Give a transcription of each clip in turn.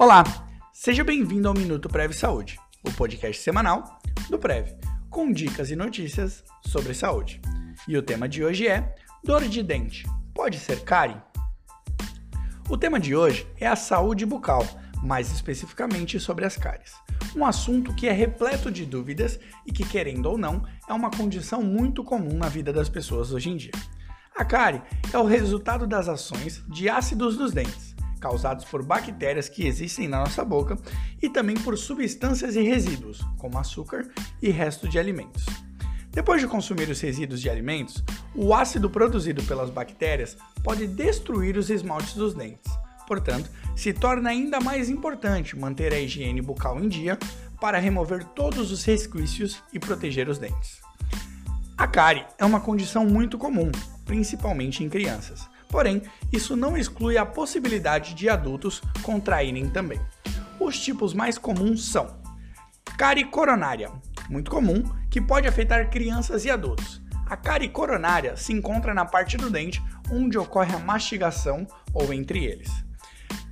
Olá, seja bem-vindo ao Minuto Prev Saúde, o podcast semanal do Prev, com dicas e notícias sobre saúde. E o tema de hoje é dor de dente. Pode ser cárie? O tema de hoje é a saúde bucal, mais especificamente sobre as cáries. Um assunto que é repleto de dúvidas e que, querendo ou não, é uma condição muito comum na vida das pessoas hoje em dia. A cárie é o resultado das ações de ácidos dos dentes, causados por bactérias que existem na nossa boca e também por substâncias e resíduos, como açúcar e resto de alimentos. Depois de consumir os resíduos de alimentos, o ácido produzido pelas bactérias pode destruir os esmaltes dos dentes. Portanto, se torna ainda mais importante manter a higiene bucal em dia para remover todos os resquícios e proteger os dentes. A cárie é uma condição muito comum, principalmente em crianças. Porém, isso não exclui a possibilidade de adultos contraírem também. Os tipos mais comuns são cárie coronária, muito comum, que pode afetar crianças e adultos. A cárie coronária se encontra na parte do dente onde ocorre a mastigação ou entre eles.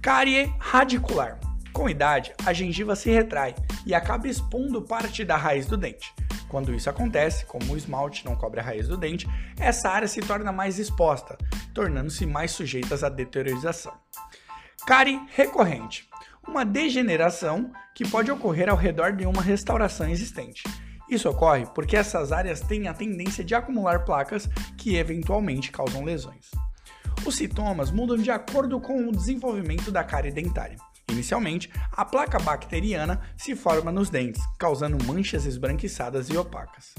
Cárie radicular. Com idade, a gengiva se retrai e acaba expondo parte da raiz do dente. Quando isso acontece, como o esmalte não cobre a raiz do dente, essa área se torna mais exposta, tornando-se mais sujeitas à deteriorização. Cárie recorrente uma degeneração que pode ocorrer ao redor de uma restauração existente. Isso ocorre porque essas áreas têm a tendência de acumular placas que eventualmente causam lesões. Os sintomas mudam de acordo com o desenvolvimento da cárie dentária. Inicialmente, a placa bacteriana se forma nos dentes, causando manchas esbranquiçadas e opacas.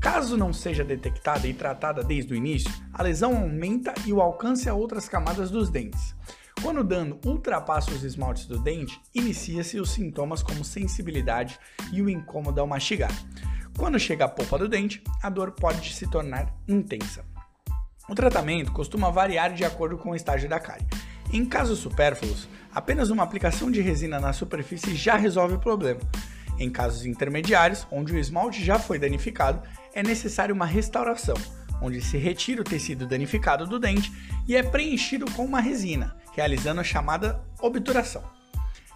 Caso não seja detectada e tratada desde o início, a lesão aumenta e o alcance a outras camadas dos dentes. Quando o dano ultrapassa os esmaltes do dente, inicia-se os sintomas como sensibilidade e o incômodo ao mastigar. Quando chega a polpa do dente, a dor pode se tornar intensa. O tratamento costuma variar de acordo com o estágio da cárie. Em casos supérfluos, apenas uma aplicação de resina na superfície já resolve o problema. Em casos intermediários, onde o esmalte já foi danificado, é necessária uma restauração, onde se retira o tecido danificado do dente e é preenchido com uma resina, realizando a chamada obturação.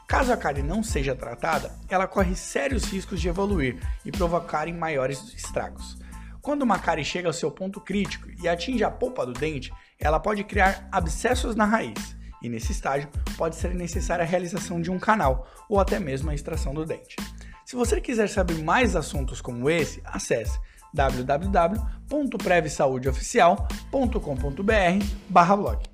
Caso a cárie não seja tratada, ela corre sérios riscos de evoluir e provocarem maiores estragos. Quando uma cárie chega ao seu ponto crítico e atinge a polpa do dente, ela pode criar abscessos na raiz, e nesse estágio pode ser necessária a realização de um canal ou até mesmo a extração do dente. Se você quiser saber mais assuntos como esse, acesse www.prevsaudeoficial.com.br/blog.